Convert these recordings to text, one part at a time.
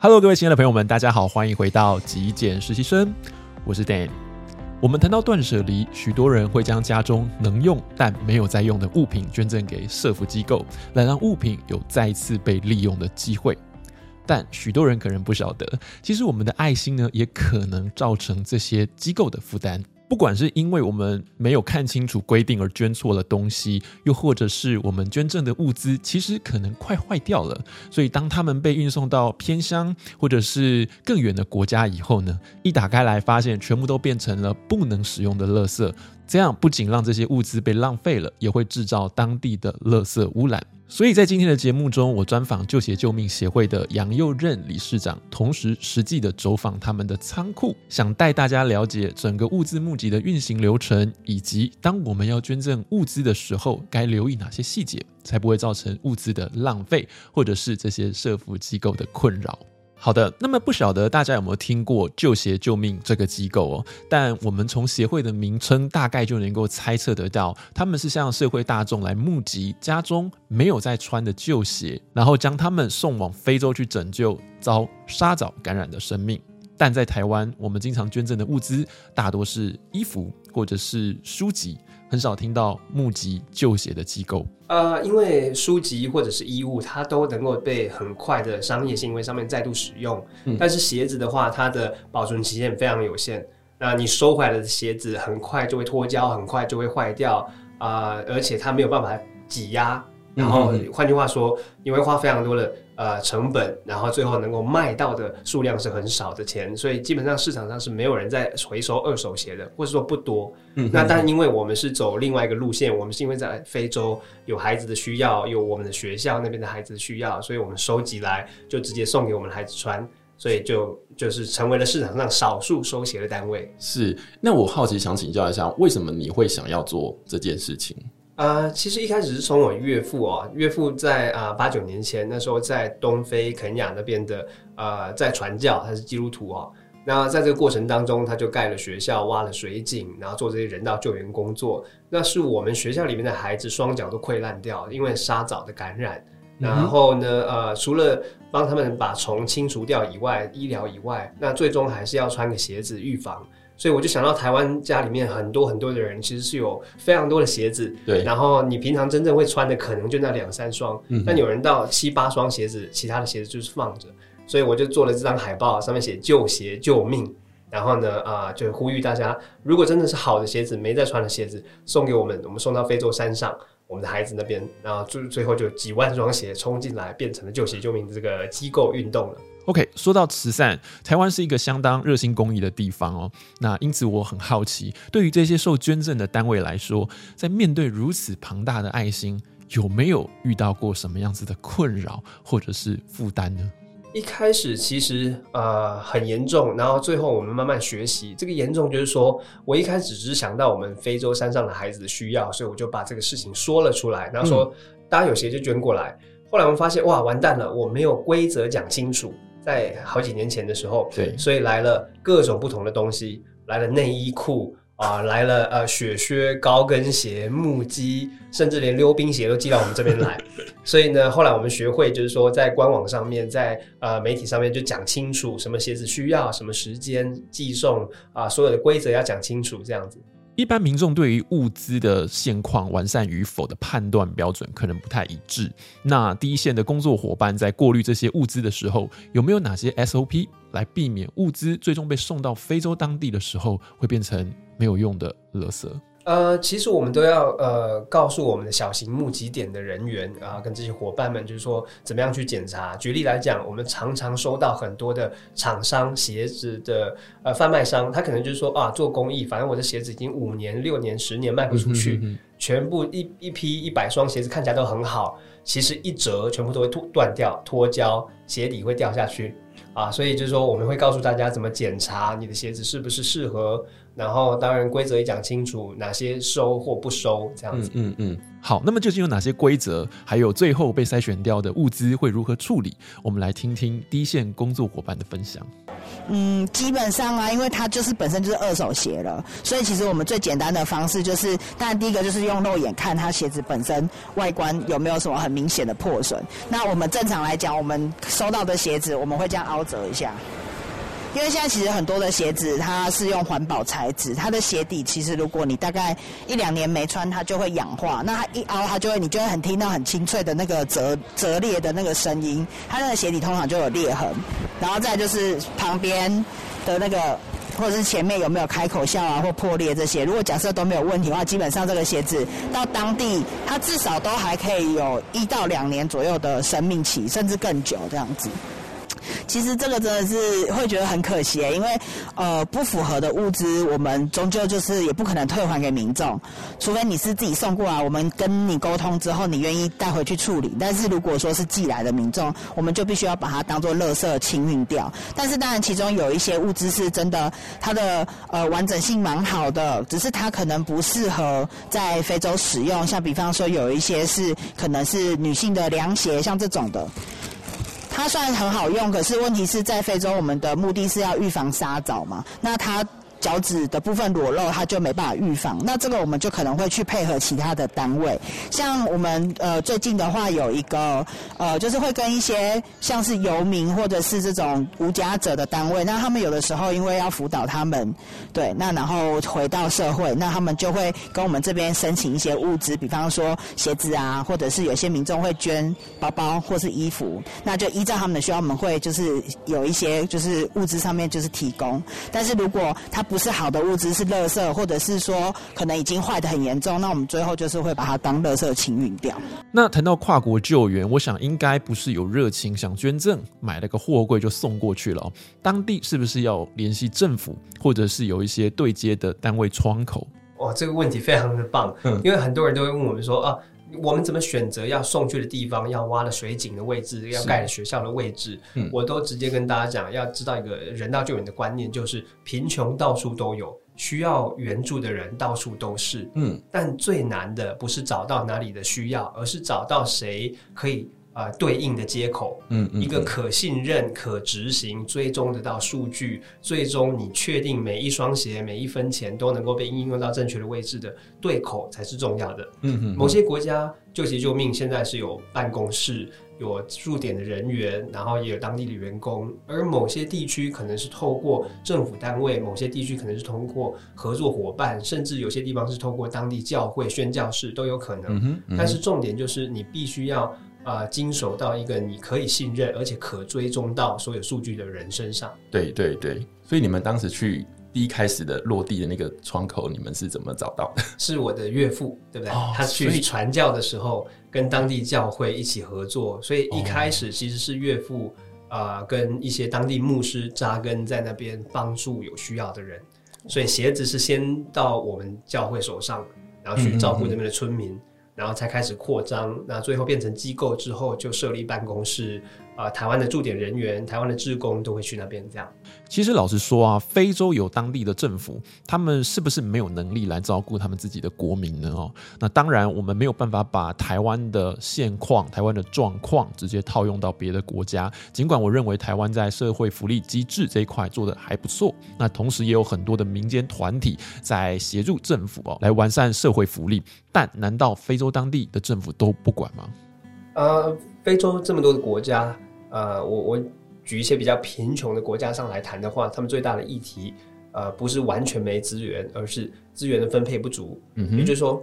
Hello，各位亲爱的朋友们，大家好，欢迎回到极简实习生，我是 Dan。我们谈到断舍离，许多人会将家中能用但没有在用的物品捐赠给社福机构，来让物品有再次被利用的机会。但许多人可能不晓得，其实我们的爱心呢，也可能造成这些机构的负担。不管是因为我们没有看清楚规定而捐错了东西，又或者是我们捐赠的物资其实可能快坏掉了，所以当他们被运送到偏乡或者是更远的国家以后呢，一打开来发现全部都变成了不能使用的垃圾，这样不仅让这些物资被浪费了，也会制造当地的垃圾污染。所以在今天的节目中，我专访旧鞋救命协会的杨佑任理事长，同时实际的走访他们的仓库，想带大家了解整个物资募集的运行流程，以及当我们要捐赠物资的时候，该留意哪些细节，才不会造成物资的浪费，或者是这些社福机构的困扰。好的，那么不晓得大家有没有听过旧鞋救命这个机构哦？但我们从协会的名称大概就能够猜测得到，他们是向社会大众来募集家中没有在穿的旧鞋，然后将他们送往非洲去拯救遭沙蚤感染的生命。但在台湾，我们经常捐赠的物资大多是衣服或者是书籍。很少听到募集旧鞋的机构，呃，因为书籍或者是衣物，它都能够被很快的商业行为上面再度使用。嗯，但是鞋子的话，它的保存期限非常有限。那你收回来的鞋子很快就会脱胶，很快就会坏掉啊，呃，而且它没有办法挤压。然后换句话说，你会花非常多的呃成本，然后最后能够卖到的数量是很少的钱，所以基本上市场上是没有人在回收二手鞋的，或者说不多。嗯，那但因为我们是走另外一个路线，我们是因为在非洲有孩子的需要，有我们的学校那边的孩子的需要，所以我们收集来就直接送给我们的孩子穿，所以就就是成为了市场上少数收鞋的单位。是，那我好奇想请教一下，为什么你会想要做这件事情？啊、呃，其实一开始是从我岳父哦，岳父在啊八九年前那时候在东非肯亚那边的呃在传教，他是基督徒哦。那在这个过程当中，他就盖了学校，挖了水井，然后做这些人道救援工作。那是我们学校里面的孩子双脚都溃烂掉，因为沙蚤的感染。然后呢，呃，除了帮他们把虫清除掉以外，医疗以外，那最终还是要穿个鞋子预防。所以我就想到台湾家里面很多很多的人其实是有非常多的鞋子，对。然后你平常真正会穿的可能就那两三双，嗯，但有人到七八双鞋子，其他的鞋子就是放着。所以我就做了这张海报，上面写“旧鞋救命”。然后呢，啊、呃，就呼吁大家，如果真的是好的鞋子，没在穿的鞋子，送给我们，我们送到非洲山上，我们的孩子那边，然后最最后就几万双鞋冲进来，变成了旧鞋救命这个机构运动了。OK，说到慈善，台湾是一个相当热心公益的地方哦。那因此我很好奇，对于这些受捐赠的单位来说，在面对如此庞大的爱心，有没有遇到过什么样子的困扰或者是负担呢？一开始其实呃很严重，然后最后我们慢慢学习。这个严重就是说，我一开始只是想到我们非洲山上的孩子的需要，所以我就把这个事情说了出来，然后说、嗯、大家有谁就捐过来。后来我们发现，哇，完蛋了，我没有规则讲清楚。在好几年前的时候，对，所以来了各种不同的东西，来了内衣裤啊、呃，来了呃雪靴、高跟鞋、木屐，甚至连溜冰鞋都寄到我们这边来。所以呢，后来我们学会就是说，在官网上面，在呃媒体上面就讲清楚什么鞋子需要，什么时间寄送啊、呃，所有的规则要讲清楚，这样子。一般民众对于物资的现况完善与否的判断标准可能不太一致。那第一线的工作伙伴在过滤这些物资的时候，有没有哪些 SOP 来避免物资最终被送到非洲当地的时候会变成没有用的垃圾？呃，其实我们都要呃告诉我们的小型募集点的人员啊、呃，跟这些伙伴们，就是说怎么样去检查。举例来讲，我们常常收到很多的厂商鞋子的呃贩卖商，他可能就是说啊，做公益，反正我的鞋子已经五年、六年、十年卖不出去，嗯、哼哼全部一一批一百双鞋子看起来都很好，其实一折全部都会脱断掉、脱胶，鞋底会掉下去啊。所以就是说，我们会告诉大家怎么检查你的鞋子是不是适合。然后，当然规则也讲清楚，哪些收或不收，这样子。嗯嗯，嗯。好，那么究竟有哪些规则？还有最后被筛选掉的物资会如何处理？我们来听听第一线工作伙伴的分享。嗯，基本上啊，因为它就是本身就是二手鞋了，所以其实我们最简单的方式就是，当然第一个就是用肉眼看它鞋子本身外观有没有什么很明显的破损。那我们正常来讲，我们收到的鞋子我们会这样凹折一下。因为现在其实很多的鞋子它是用环保材质，它的鞋底其实如果你大概一两年没穿，它就会氧化。那它一凹，它就会你就会很听到很清脆的那个折折裂的那个声音。它那个鞋底通常就有裂痕，然后再就是旁边的那个或者是前面有没有开口笑啊或破裂这些。如果假设都没有问题的话，基本上这个鞋子到当地它至少都还可以有一到两年左右的生命期，甚至更久这样子。其实这个真的是会觉得很可惜，因为呃不符合的物资，我们终究就是也不可能退还给民众，除非你是自己送过来，我们跟你沟通之后，你愿意带回去处理。但是如果说是寄来的民众，我们就必须要把它当做垃圾清运掉。但是当然，其中有一些物资是真的，它的呃完整性蛮好的，只是它可能不适合在非洲使用。像比方说，有一些是可能是女性的凉鞋，像这种的。它虽然很好用，可是问题是在非洲，我们的目的是要预防沙蚤嘛，那它。脚趾的部分裸露，它就没办法预防。那这个我们就可能会去配合其他的单位，像我们呃最近的话有一个呃，就是会跟一些像是游民或者是这种无家者的单位，那他们有的时候因为要辅导他们，对，那然后回到社会，那他们就会跟我们这边申请一些物资，比方说鞋子啊，或者是有些民众会捐包包或是衣服，那就依照他们的需要，我们会就是有一些就是物资上面就是提供。但是如果他不是好的物资，是垃圾，或者是说可能已经坏的很严重，那我们最后就是会把它当垃圾清运掉。那谈到跨国救援，我想应该不是有热情想捐赠，买了个货柜就送过去了哦。当地是不是要联系政府，或者是有一些对接的单位窗口？哇，这个问题非常的棒，嗯，因为很多人都会问我们说啊。我们怎么选择要送去的地方？要挖的水井的位置，要盖的学校的位置，嗯，我都直接跟大家讲，要知道一个人道救援的观念，就是贫穷到处都有，需要援助的人到处都是，嗯，但最难的不是找到哪里的需要，而是找到谁可以。啊，对应的接口，嗯，一个可信任、可执行、追踪得到数据，最终你确定每一双鞋、每一分钱都能够被应用到正确的位置的对口才是重要的。嗯嗯，某些国家救急救命现在是有办公室、有驻点的人员，然后也有当地的员工，而某些地区可能是透过政府单位，某些地区可能是通过合作伙伴，甚至有些地方是透过当地教会宣教士都有可能。但是重点就是你必须要。啊，经手到一个你可以信任而且可追踪到所有数据的人身上。对对对，所以你们当时去第一开始的落地的那个窗口，你们是怎么找到的？是我的岳父，对不对？哦、他去传教的时候，跟当地教会一起合作，所以一开始其实是岳父啊、呃，跟一些当地牧师扎根在那边，帮助有需要的人。所以鞋子是先到我们教会手上，然后去照顾那边的村民。嗯嗯然后才开始扩张，那最后变成机构之后，就设立办公室。啊、呃，台湾的驻点人员、台湾的职工都会去那边。这样，其实老实说啊，非洲有当地的政府，他们是不是没有能力来照顾他们自己的国民呢？哦，那当然，我们没有办法把台湾的现况、台湾的状况直接套用到别的国家。尽管我认为台湾在社会福利机制这一块做得还不错，那同时也有很多的民间团体在协助政府哦来完善社会福利。但难道非洲当地的政府都不管吗？呃，非洲这么多的国家。呃，我我举一些比较贫穷的国家上来谈的话，他们最大的议题，呃，不是完全没资源，而是资源的分配不足。嗯哼，也就是说，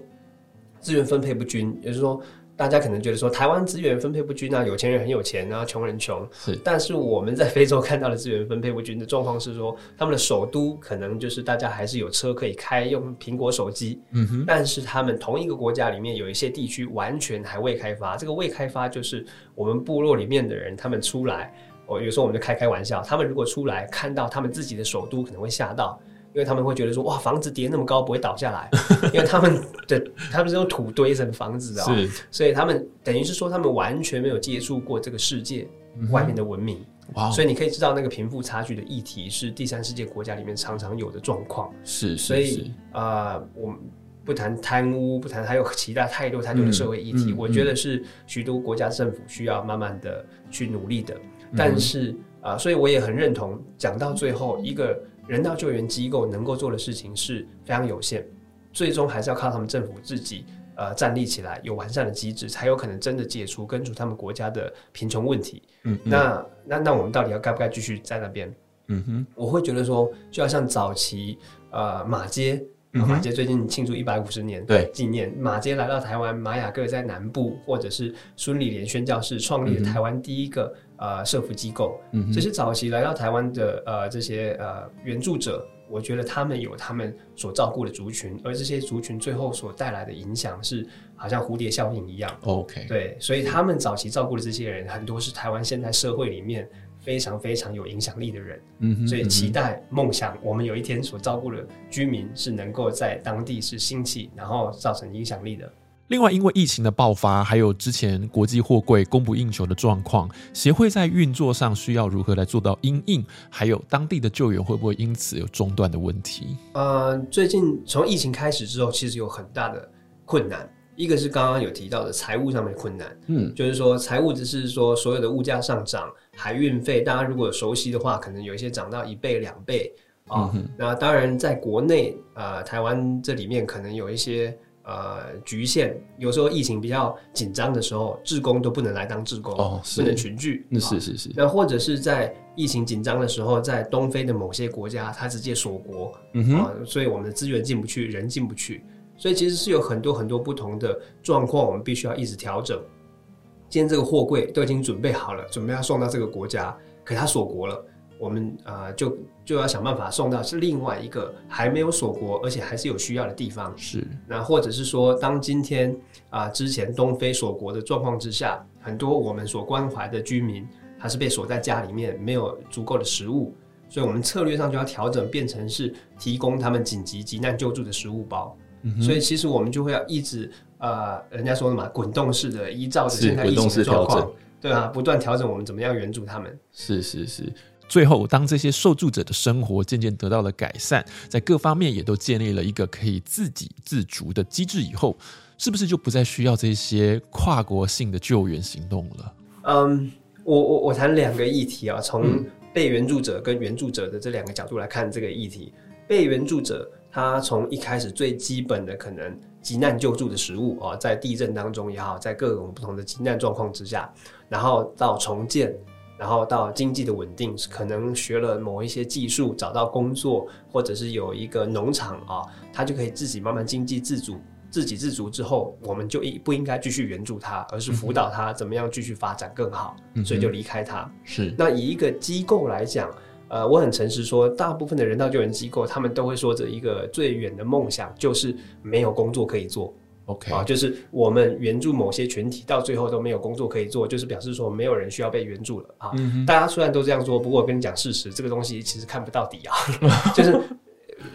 资源分配不均，也就是说。大家可能觉得说台湾资源分配不均啊，有钱人很有钱啊，穷人穷。是，但是我们在非洲看到的资源分配不均的状况是说，他们的首都可能就是大家还是有车可以开，用苹果手机。嗯哼。但是他们同一个国家里面有一些地区完全还未开发，这个未开发就是我们部落里面的人他们出来，我有时候我们就开开玩笑，他们如果出来看到他们自己的首都，可能会吓到。因为他们会觉得说，哇，房子叠那么高不会倒下来，因为他们的他们是用土堆成房子的，是，所以他们等于是说他们完全没有接触过这个世界外面的文明，哇，所以你可以知道那个贫富差距的议题是第三世界国家里面常常有的状况，是，所以啊、呃，我们不谈贪污，不谈还有其他太多太多的社会议题，我觉得是许多国家政府需要慢慢的去努力的，但是。啊，所以我也很认同，讲到最后，一个人道救援机构能够做的事情是非常有限，最终还是要靠他们政府自己呃站立起来，有完善的机制，才有可能真的解除根除他们国家的贫穷问题。嗯，嗯，那那那我们到底要该不该继续在那边？嗯哼，我会觉得说，就要像早期呃马街。马街最近庆祝一百五十年纪念，对马街来到台湾，马雅各在南部，或者是孙理莲宣教士创立了台湾第一个、嗯、呃社福机构。嗯，这些早期来到台湾的呃这些呃援助者，我觉得他们有他们所照顾的族群，而这些族群最后所带来的影响是好像蝴蝶效应一样。OK，对，所以他们早期照顾的这些人，很多是台湾现在社会里面。非常非常有影响力的人，嗯哼，所以期待梦想，我们有一天所照顾的居民是能够在当地是兴起，然后造成影响力的。另外，因为疫情的爆发，还有之前国际货柜供不应求的状况，协会在运作上需要如何来做到因应？还有当地的救援会不会因此有中断的问题？呃，最近从疫情开始之后，其实有很大的困难。一个是刚刚有提到的财务上面的困难，嗯，就是说财务只是说所有的物价上涨，海运费，大家如果熟悉的话，可能有一些涨到一倍两倍啊。哦嗯、那当然在国内，呃，台湾这里面可能有一些呃局限，有时候疫情比较紧张的时候，志工都不能来当志工，哦，不能群聚，那是是是。那或者是在疫情紧张的时候，在东非的某些国家，它直接锁国，嗯哼、呃，所以我们的资源进不去，人进不去。所以其实是有很多很多不同的状况，我们必须要一直调整。今天这个货柜都已经准备好了，准备要送到这个国家，可它锁国了，我们啊、呃、就就要想办法送到是另外一个还没有锁国，而且还是有需要的地方。是，那或者是说，当今天啊、呃、之前东非锁国的状况之下，很多我们所关怀的居民还是被锁在家里面，没有足够的食物，所以我们策略上就要调整，变成是提供他们紧急急难救助的食物包。所以其实我们就会要一直呃，人家说的嘛，滚动式的依照着现在疫情的状况，对啊，不断调整我们怎么样援助他们。是是是。最后，当这些受助者的生活渐渐得到了改善，在各方面也都建立了一个可以自给自足的机制以后，是不是就不再需要这些跨国性的救援行动了？嗯，我我我谈两个议题啊，从被援助者跟援助者的这两个角度来看这个议题，被援助者。他从一开始最基本的可能急难救助的食物啊，在地震当中也好，在各种不同的急难状况之下，然后到重建，然后到经济的稳定，可能学了某一些技术，找到工作，或者是有一个农场啊，他就可以自己慢慢经济自主、自给自足之后，我们就应不应该继续援助他，而是辅导他怎么样继续发展更好，所以就离开他。是那以一个机构来讲。呃，我很诚实说，大部分的人道救援机构，他们都会说着一个最远的梦想，就是没有工作可以做。OK，啊，就是我们援助某些群体，到最后都没有工作可以做，就是表示说没有人需要被援助了啊。嗯、大家虽然都这样说，不过我跟你讲事实，这个东西其实看不到底啊，就是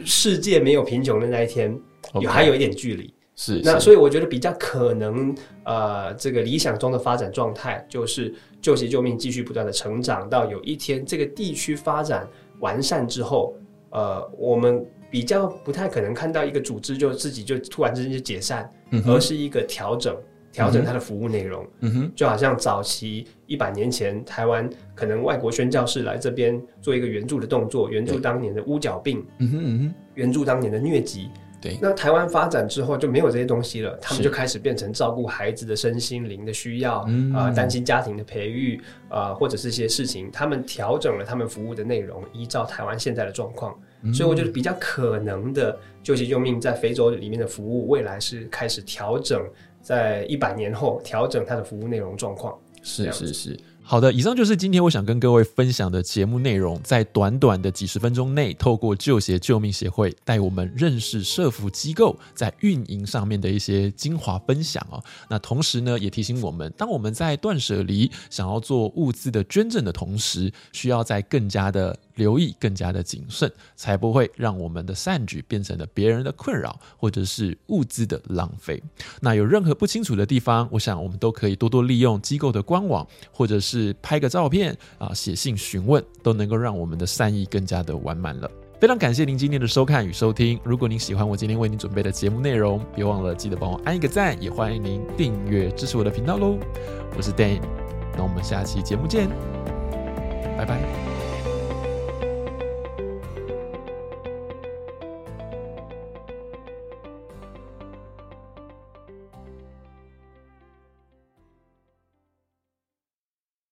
世界没有贫穷的那一天，有 Okay. 还有一点距离。是，那所以我觉得比较可能，呃，这个理想中的发展状态就是救急救命，继续不断的成长，到有一天这个地区发展完善之后，呃，我们比较不太可能看到一个组织就自己就突然之间就解散，嗯、而是一个调整，调整它的服务内容。嗯哼，就好像早期一百年前台湾可能外国宣教士来这边做一个援助的动作，援助当年的乌角病，嗯哼嗯哼，援助当年的疟疾。对，那台湾发展之后就没有这些东西了，他们就开始变成照顾孩子的身心灵的需要，啊、嗯。呃，单亲家庭的培育，啊、呃，或者是一些事情，他们调整了他们服务的内容，依照台湾现在的状况，嗯、所以我觉得比较可能的救急救命在非洲里面的服务，未来是开始调整，在一百年后调整它的服务内容状况，是是是。好的，以上就是今天我想跟各位分享的节目内容。在短短的几十分钟内，透过救协救命协会带我们认识社福机构在运营上面的一些精华分享哦。那同时呢，也提醒我们，当我们在断舍离、想要做物资的捐赠的同时，需要在更加的留意，更加的谨慎，才不会让我们的善举变成了别人的困扰，或者是物资的浪费。那有任何不清楚的地方，我想我们都可以多多利用机构的官网，或者是拍个照片啊，写信询问，都能够让我们的善意更加的完满了。非常感谢您今天的收看与收听。如果您喜欢我今天为您准备的节目内容，别忘了记得帮我按一个赞，也欢迎您订阅支持我的频道喽。我是 Dan，那我们下期节目见。拜拜。